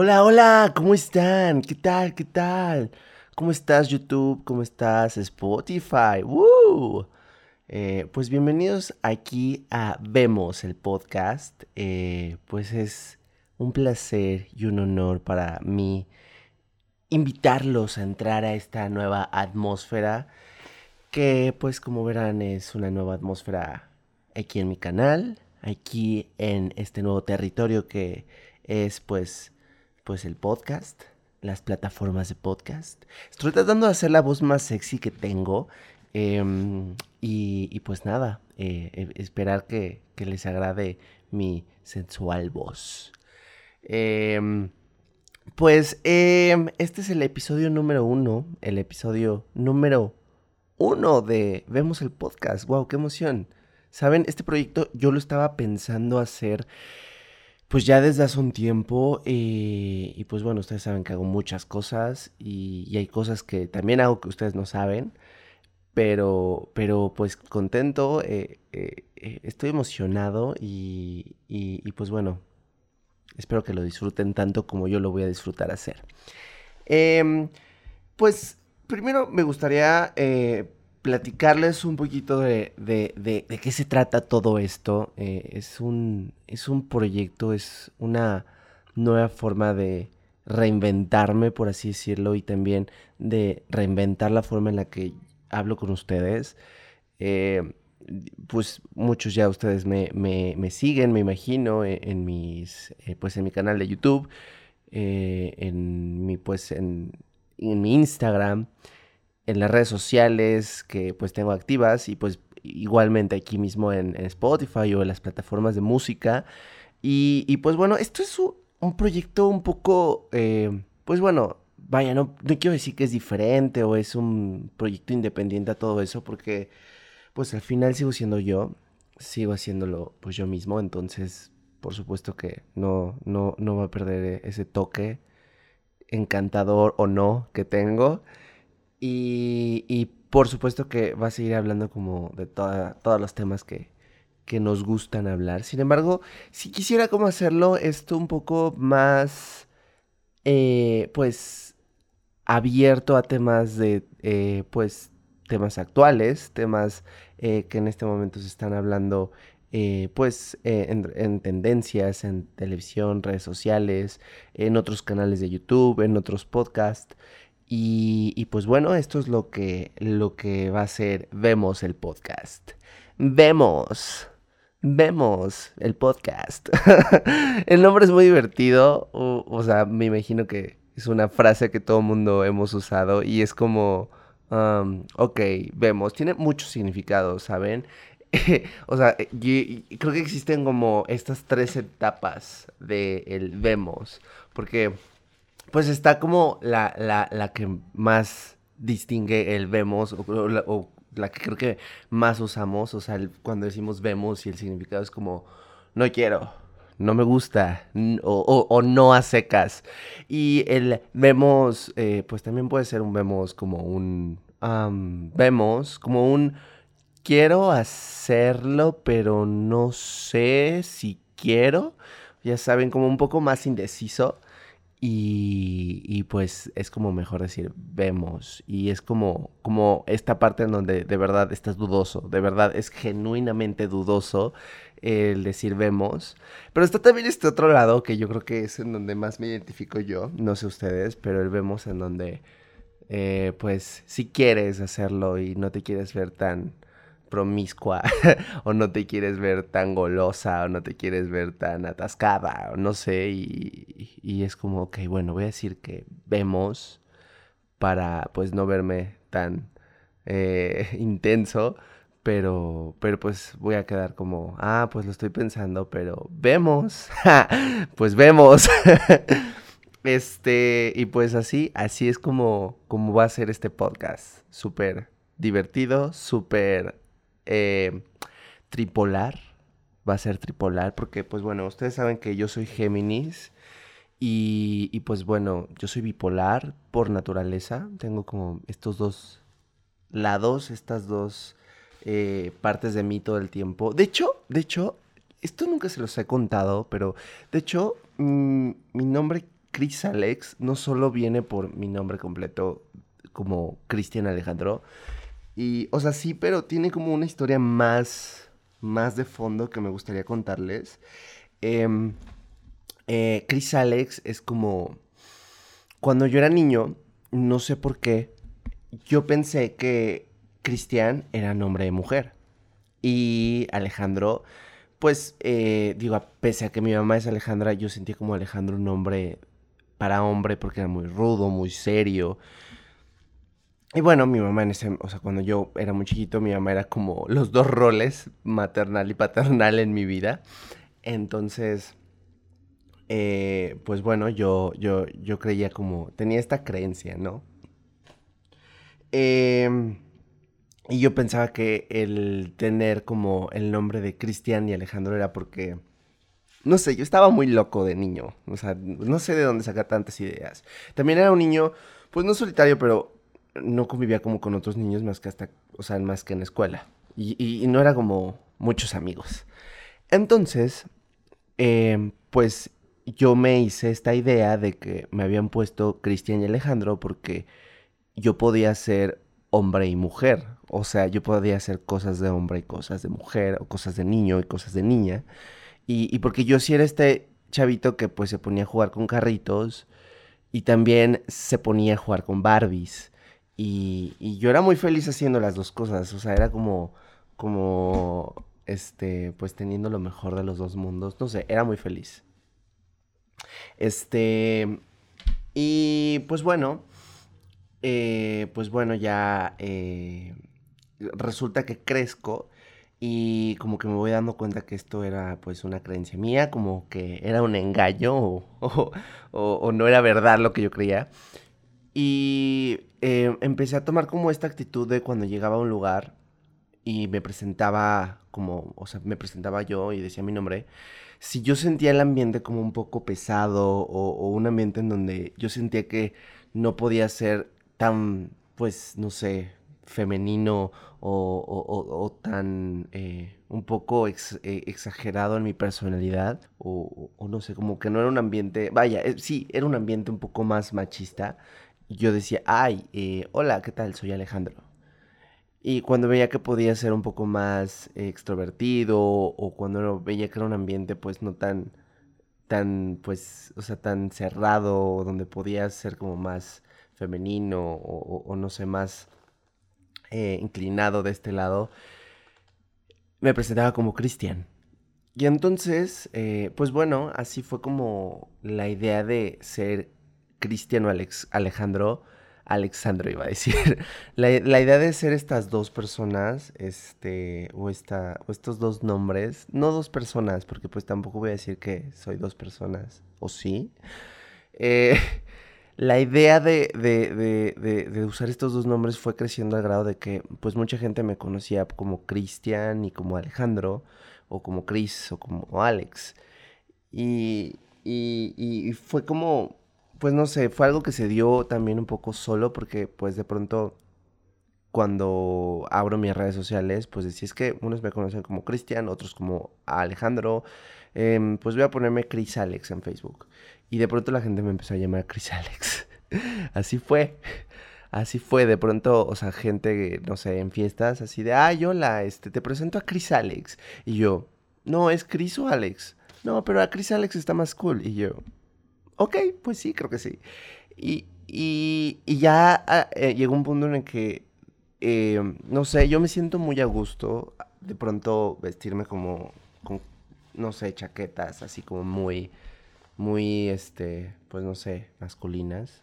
Hola, hola, ¿cómo están? ¿Qué tal? ¿Qué tal? ¿Cómo estás YouTube? ¿Cómo estás Spotify? ¡Woo! Eh, pues bienvenidos aquí a Vemos el podcast. Eh, pues es un placer y un honor para mí invitarlos a entrar a esta nueva atmósfera que pues como verán es una nueva atmósfera aquí en mi canal, aquí en este nuevo territorio que es pues pues el podcast, las plataformas de podcast. Estoy tratando de hacer la voz más sexy que tengo. Em, y, pues nada, eh, e, esperar que, les agrade mi sensual voz. Em, pues em, este es el episodio número uno, el episodio número uno de Vemos el podcast. ¡Wow! ¡Qué emoción! Saben, este proyecto yo lo estaba pensando hacer pues ya desde hace un tiempo eh, y pues bueno, ustedes saben que hago muchas cosas y, hay cosas que también hago que ustedes no saben, pero, pero pues contento, eh, eh, estoy emocionado y, y, pues bueno, espero que lo disfruten tanto como yo lo voy a disfrutar hacer. Em, pues primero me gustaría platicarles un poquito de, de, qué se trata todo esto. Eh, es, un, es un proyecto, es una nueva forma de reinventarme, por así decirlo, y también de reinventar la forma en la que hablo con ustedes. Eh, pues muchos ya ustedes me, siguen, me imagino, e, en, mis, eh, pues en mi canal de YouTube, en mi, pues en, en mi Instagram en las redes sociales que pues tengo activas y pues igualmente aquí mismo en, Spotify o en las plataformas de música. Y, pues bueno, esto es un, proyecto un poco, eh, pues bueno, vaya, no, no quiero decir que es diferente o es un proyecto independiente a todo eso porque pues al final sigo siendo yo, sigo haciéndolo pues yo mismo, entonces por supuesto que no, no, no va a perder ese toque encantador o no que tengo. Y, por supuesto que va a seguir hablando como de todos los temas que, nos gustan hablar. Sin embargo, si quisiera como hacerlo esto un poco más, eh, pues, abierto a temas de, eh, pues, temas actuales, temas eh, que en este momento se están hablando, pues, en, tendencias, en televisión, redes sociales, en otros canales de YouTube, en otros podcasts. Y, pues bueno, esto es lo que, lo que va a ser Vemos el podcast. Vemos. Vemos el podcast. el nombre es muy divertido. O, sea, me imagino que es una frase que todo mundo hemos usado y es como, um, ok, vemos. Tiene mucho significado, ¿saben? o sea, creo que existen como estas tres etapas de vemos. Porque pues está como la, la, la que más distingue el vemos o, la, que creo que más usamos, o sea, cuando decimos vemos y el significado es como no quiero, no me gusta o, o, no a secas. Y el vemos, eh, pues también puede ser un vemos como un vemos, como un quiero hacerlo, pero no sé si quiero. Ya saben, como un poco más indeciso. Y, pues es como mejor decir vemos. Y es como, como esta parte en donde de verdad estás dudoso. De verdad es genuinamente dudoso el decir vemos. Pero está también este otro lado que yo creo que es en donde más me identifico yo. No sé ustedes, pero el vemos en donde eh, pues si quieres hacerlo y no te quieres ver tan promiscua o no te quieres ver tan golosa o no te quieres ver tan atascada o no sé y, es como, ok, bueno, voy a decir que vemos para pues no verme tan eh, intenso, pero, pero pues voy a quedar como, ah, pues lo estoy pensando, pero vemos, pues vemos. este, y pues así, así es como, como va a ser este podcast, súper divertido, súper eh, tripolar. Va a ser tripolar porque, pues bueno, ustedes saben que yo soy Géminis. Y, pues bueno, yo soy bipolar por naturaleza. Tengo como estos dos lados, estas dos eh, partes de mí todo el tiempo. De hecho, de hecho, esto nunca se los he contado, pero de hecho, mm, mi nombre Chris Alex no solo viene por mi nombre completo como Cristian Alejandro, y, o sea, sí, pero tiene como una historia más, más de fondo que me gustaría contarles. Em, eh, Chris Alex es como, cuando yo era niño, no sé por qué, yo pensé que Cristian era nombre de mujer. Y Alejandro, pues, eh, digo, pese a que mi mamá es Alejandra, yo sentía como Alejandro un nombre para hombre porque era muy rudo, muy serio. Y bueno, mi mamá en ese, o sea, cuando yo era muy chiquito, mi mamá era como los dos roles, maternal y paternal en mi vida. Entonces, eh, pues bueno, yo, yo, yo creía como, tenía esta creencia, ¿no? Em, y yo pensaba que el tener como el nombre de Cristian y Alejandro era porque, no sé, yo estaba muy loco de niño, o sea, no sé de dónde sacar tantas ideas. También era un niño, pues no solitario, pero no convivía como con otros niños más que hasta, o sea, más que en la escuela. Y, no era como muchos amigos. Entonces, em, pues yo me hice esta idea de que me habían puesto Cristian y Alejandro porque yo podía ser hombre y mujer. O sea, yo podía hacer cosas de hombre y cosas de mujer, o cosas de niño y cosas de niña. Y, y porque yo sí era este chavito que pues se ponía a jugar con carritos y también se ponía a jugar con Barbies. Y, yo era muy feliz haciendo las dos cosas. O sea, era como, como, este, pues teniendo lo mejor de los dos mundos. No sé, era muy feliz. Este, y pues bueno, eh, pues bueno, ya eh, resulta que crezco y como que me voy dando cuenta que esto era pues una creencia mía, como que era un engaño o, o, no era verdad lo que yo creía. Y eh, empecé a tomar como esta actitud de cuando llegaba a un lugar y me presentaba como, o sea, me presentaba yo y decía mi nombre, si yo sentía el ambiente como un poco pesado o, o un ambiente en donde yo sentía que no podía ser tan, pues, no sé, femenino o, tan eh, un poco eh, exagerado en mi personalidad o, no sé, como que no era un ambiente, vaya, eh, sí, era un ambiente un poco más machista. Yo decía, ay, hola, ¿qué tal? Soy Alejandro. Y cuando veía que podía ser un poco más extrovertido o cuando veía que era un ambiente pues no tan, tan, pues, o sea, tan cerrado, donde podía ser como más femenino o, no sé, más eh, inclinado de este lado, me presentaba como Cristian. Y entonces, eh, pues bueno, así fue como la idea de ser Cristiano Alex Alejandro, Alexandro iba a decir, la, idea de ser estas dos personas, este, o, esta, o estos dos nombres, no dos personas, porque pues tampoco voy a decir que soy dos personas, o sí, eh, la idea de, de, usar estos dos nombres fue creciendo al grado de que pues mucha gente me conocía como Cristian y como Alejandro, o como Chris, o como Alex. Y, y, fue como, pues no sé, fue algo que se dio también un poco solo porque pues de pronto cuando abro mis redes sociales, pues decía es que unos me conocen como Cristian, otros como Alejandro, em, pues voy a ponerme Chris Alex en Facebook. Y de pronto la gente me empezó a llamar Chris Alex. así fue. Así fue, de pronto, o sea, gente, no sé, en fiestas, así de, ay, hola, este, te presento a Chris Alex. Y yo, no, es Chris o Alex. No, pero a Chris Alex está más cool. Y yo, ok, pues sí, creo que sí. Y, y, y ya ah, eh, llegó un punto en el que, eh, no sé, yo me siento muy a gusto de pronto vestirme como, con, no sé, chaquetas, así como muy muy, este, pues no sé, masculinas.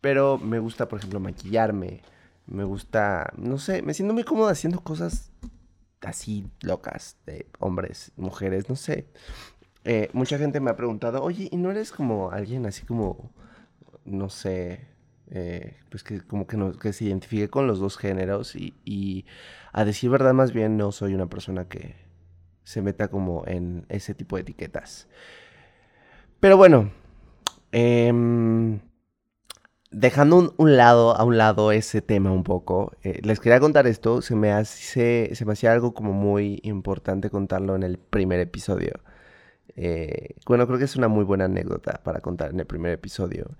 Pero me gusta, por ejemplo, maquillarme. Me gusta, no sé, me siento muy cómodo haciendo cosas así locas de hombres, mujeres, no sé. Eh, mucha gente me ha preguntado, oye, ¿y no eres como alguien así como, no sé, eh, pues que como que, no, que se identifique con los dos géneros? Y, y a decir verdad, más bien no soy una persona que se meta como en ese tipo de etiquetas. Pero bueno, em, dejando un, lado, a un lado ese tema un poco, eh, les quería contar esto, se me, hace, se me hacía algo como muy importante contarlo en el primer episodio. Eh, bueno, creo que es una muy buena anécdota para contar en el primer episodio.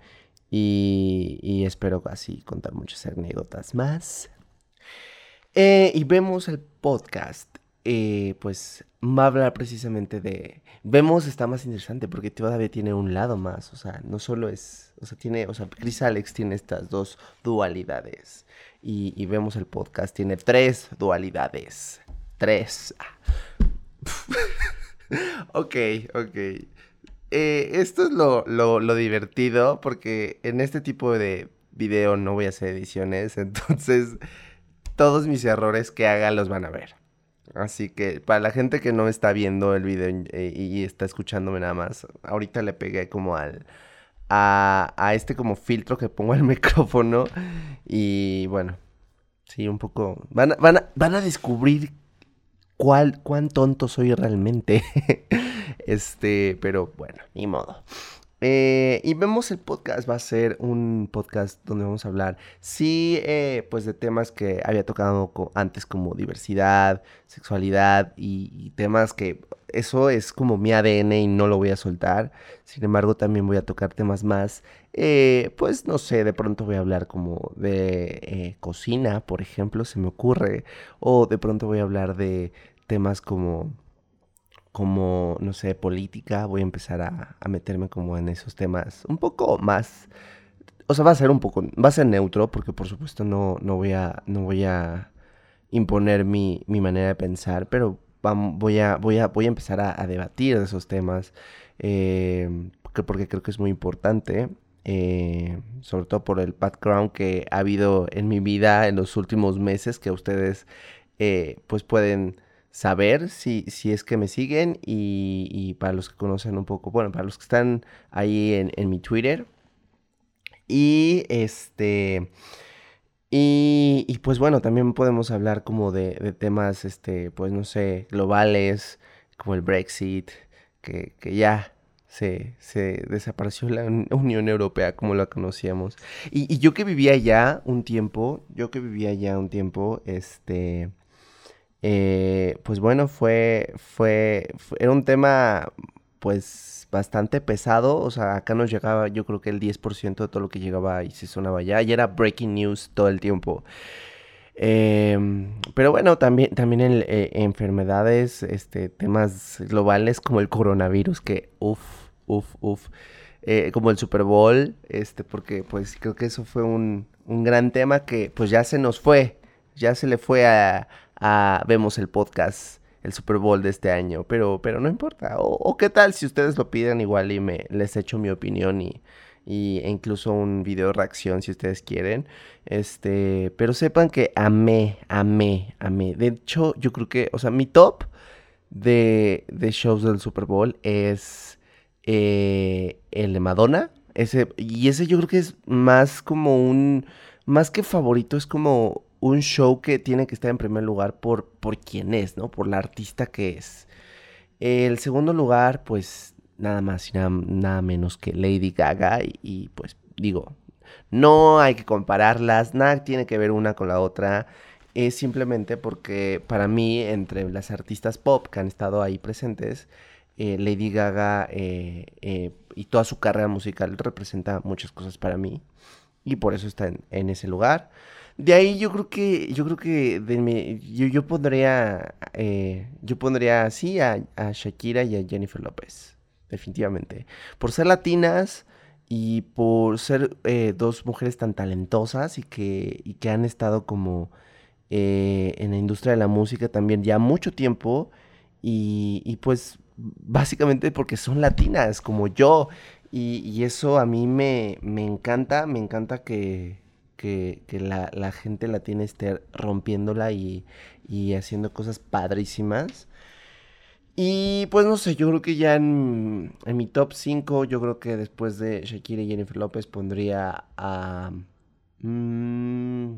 Y, espero así contar muchas anécdotas más. Eh, y vemos el podcast. Eh, pues va a hablar precisamente de... Vemos está más interesante porque todavía tiene un lado más. O sea, no solo es... O sea, tiene... O sea, Chris Alex tiene estas dos dualidades. Y, y vemos el podcast tiene tres dualidades. Tres. ok, ok. Eh, esto es lo, lo, divertido porque en este tipo de video no voy a hacer ediciones, entonces todos mis errores que haga los van a ver. Así que para la gente que no está viendo el video eh, y está escuchándome nada más, ahorita le pegué como al a, a este como filtro que pongo al micrófono y bueno, sí, un poco van van a, van a descubrir cuán tonto soy realmente. este, pero bueno, ni modo. Eh, y vemos el podcast, va a ser un podcast donde vamos a hablar, sí, eh, pues de temas que había tocado antes como diversidad, sexualidad y, temas que eso es como mi ADN y no lo voy a soltar. Sin embargo, también voy a tocar temas más, eh, pues no sé, de pronto voy a hablar como de cocina, por ejemplo, se me ocurre, o de pronto voy a hablar de temas como como, no sé, política, voy a empezar a, meterme como en esos temas un poco más, o sea, va a ser un poco, va a ser neutro, porque por supuesto no, no voy a, no voy a imponer mi, mi manera de pensar, pero voy, a, voy, a, voy a empezar a, debatir de esos temas, eh, porque, creo que es muy importante. Eh, sobre todo por el background que ha habido en mi vida en los últimos meses que ustedes eh, pues pueden saber si, si es que me siguen y, para los que conocen un poco, bueno, para los que están ahí en, mi Twitter. Y este... Y, pues bueno, también podemos hablar como de, temas, este, pues no sé, globales, como el Brexit, que, ya se, se, desapareció la Unión Europea como la conocíamos. Y, y, yo que vivía allá un tiempo, yo que vivía allá un tiempo, este, eh, pues bueno, fue, fue, era un tema pues bastante pesado, o sea, acá nos llegaba yo creo que el 10% de todo lo que llegaba y se sonaba allá, y era breaking news todo el tiempo. Em, pero bueno, también, también en, eh, enfermedades, este, temas globales como el coronavirus, que uff, uff, uff, eh, como el Super Bowl, este, porque pues creo que eso fue un, un gran tema que pues ya se nos fue, ya se le fue a, vemos el podcast, el Super Bowl de este año, pero, pero no importa. O, qué tal si ustedes lo piden igual y me les echo mi opinión y, e incluso un video de reacción si ustedes quieren. Este, pero sepan que amé, amé, amé. De hecho, yo creo que, o sea, mi top de, de shows del Super Bowl es eh, el de Madonna. Ese, y ese yo creo que es más como un, más que favorito, es como un show que tiene que estar en primer lugar por, por quién es, ¿no? Por la artista que es. El segundo lugar, pues nada más y nada, menos que Lady Gaga y, pues digo, no hay que compararlas, nada tiene que ver una con la otra. Es simplemente porque para mí, entre las artistas pop que han estado ahí presentes, eh, Lady Gaga eh, eh, y toda su carrera musical representa muchas cosas para mí. Y por eso está en ese lugar. De ahí yo creo que, yo creo que yo, yo pondría, eh, yo pondría así a, Shakira y a Jennifer López, definitivamente. Por ser latinas y por ser eh, dos mujeres tan talentosas y que, y que han estado como eh, en la industria de la música también ya mucho tiempo y, y pues básicamente porque son latinas como yo y, y eso a mí me, me encanta, me encanta que que, la, gente la tiene esté rompiéndola y, haciendo cosas padrísimas. Y pues no sé, yo creo que ya en, mi top 5, yo creo que después de Shakira y Jennifer López pondría a... Mm,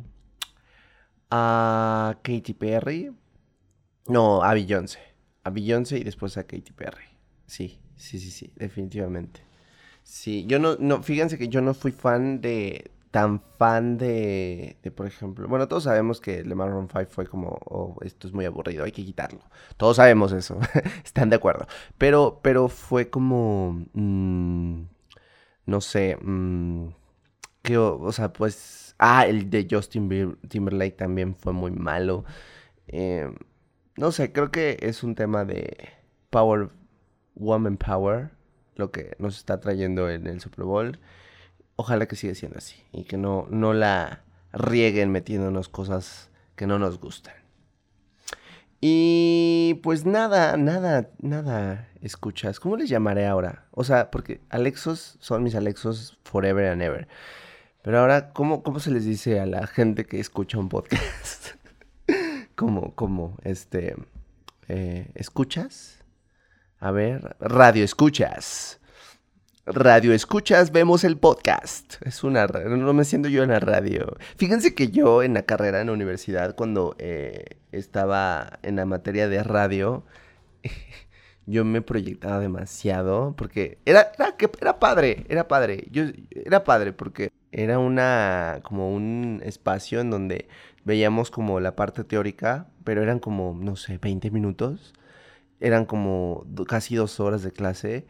a Katy Perry. No, a Beyoncé. A Beyoncé y después a Katy Perry. Sí, sí, sí, sí, definitivamente. Sí, yo no, no, fíjense que yo no fui fan de, tan fan de, por ejemplo, bueno, todos sabemos que Le Maroon 5 fue como, oh, esto es muy aburrido, hay que quitarlo. Todos sabemos eso, están de acuerdo. Pero, pero fue como, mm, no sé, mm, que, o, sea, pues, ah, el de Justin Timberlake también fue muy malo. Eh, no sé, creo que es un tema de Power, Woman Power, lo que nos está trayendo en el Super Bowl ojalá que siga siendo así y que no, no la rieguen metiéndonos cosas que no nos gustan. Y pues nada, nada, nada escuchas. ¿Cómo les llamaré ahora? O sea, porque Alexos son mis Alexos forever and ever. Pero ahora, ¿cómo, cómo se les dice a la gente que escucha un podcast? ¿Cómo, cómo, este, eh, escuchas? A ver, radio escuchas. Radio escuchas, vemos el podcast. Es una no me siento yo en la radio. Fíjense que yo en la carrera en la universidad, cuando eh, estaba en la materia de radio, yo me proyectaba demasiado porque era, era, era padre, era padre. Yo era padre porque era una como un espacio en donde veíamos como la parte teórica, pero eran como, no sé, 20 minutos. Eran como casi dos horas de clase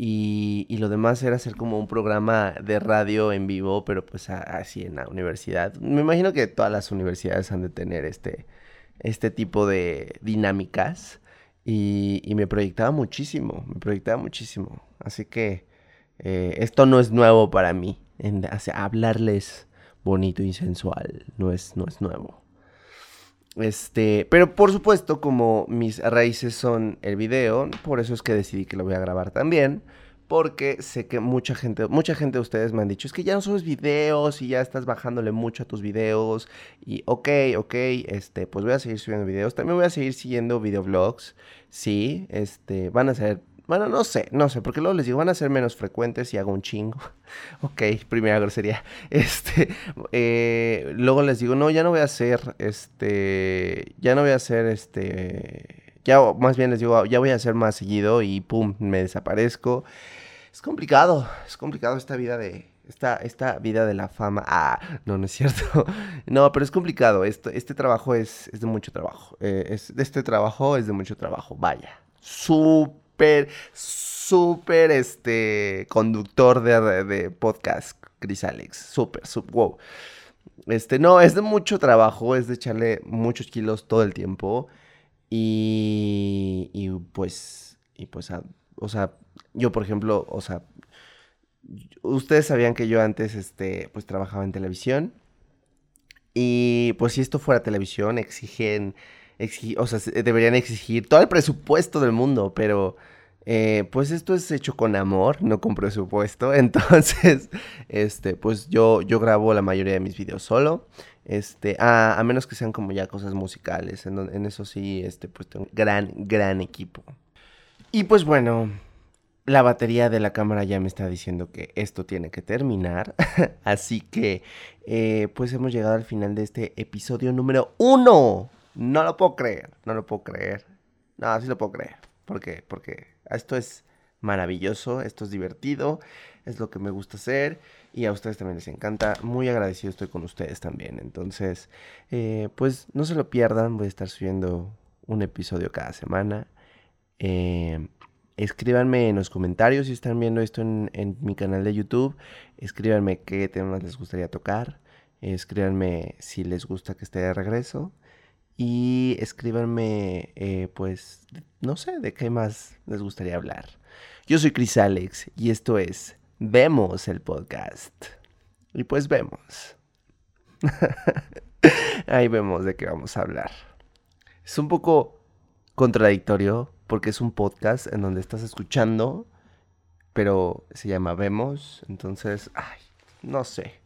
y, lo demás era hacer como un programa de radio en vivo, pero pues así en la universidad. Me imagino que todas las universidades han de tener este, este tipo de dinámicas. Y, me proyectaba muchísimo, me proyectaba muchísimo. Así que eh, esto no es nuevo para mí. En, hablarles bonito y sensual no es, no es nuevo. Este, pero por supuesto, como mis raíces son el video, por eso es que decidí que lo voy a grabar también. Porque sé que mucha gente, mucha gente de ustedes me han dicho, es que ya no subes videos y ya estás bajándole mucho a tus videos. Y ok, ok, este, pues voy a seguir subiendo videos. También voy a seguir siguiendo videoblogs. Sí, este, van a ser bueno, no sé, no sé, porque luego les digo, van a ser menos frecuentes y hago un chingo. ok, primera grosería. Este, eh, luego les digo, no, ya no voy a hacer, este, ya no voy a hacer, este, ya más bien les digo, ya voy a hacer más seguido y pum, me desaparezco. Es complicado, es complicado esta vida de, esta, esta vida de la fama. Ah, no, no es cierto. No, pero es complicado. Esto, este trabajo es, es de mucho trabajo. Eh, es, este trabajo es de mucho trabajo. Vaya. Súper súper, súper, este, conductor de, de podcast, Chris Alex. Súper, súper, wow. Este, no, es de mucho trabajo, es de echarle muchos kilos todo el tiempo. Y, y pues, y pues, o sea, yo por ejemplo, o sea, ustedes sabían que yo antes, este, pues trabajaba en televisión. Y pues si esto fuera televisión, exigen o sea, deberían exigir todo el presupuesto del mundo, pero eh, pues esto es hecho con amor, no con presupuesto. Entonces, este, pues yo, yo grabo la mayoría de mis videos solo. Este, a, menos que sean como ya cosas musicales. En, en eso sí, este, pues tengo un gran, gran equipo. Y pues bueno, la batería de la cámara ya me está diciendo que esto tiene que terminar. Así que, eh, pues hemos llegado al final de este episodio número uno. No lo puedo creer, no lo puedo creer. No, sí lo puedo creer. ¿Por qué? Porque esto es maravilloso, esto es divertido, es lo que me gusta hacer y a ustedes también les encanta. Muy agradecido estoy con ustedes también. Entonces, eh, pues no se lo pierdan, voy a estar subiendo un episodio cada semana. Eh, escríbanme en los comentarios si están viendo esto en, en, mi canal de YouTube. Escríbanme qué temas les gustaría tocar. Escríbanme si les gusta que esté de regreso. Y escríbanme, eh, pues, no sé, de qué más les gustaría hablar. Yo soy Chris Alex y esto es Vemos el podcast. Y pues vemos. Ahí vemos de qué vamos a hablar. Es un poco contradictorio porque es un podcast en donde estás escuchando, pero se llama Vemos. Entonces, ay, no sé.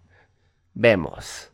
Vemos.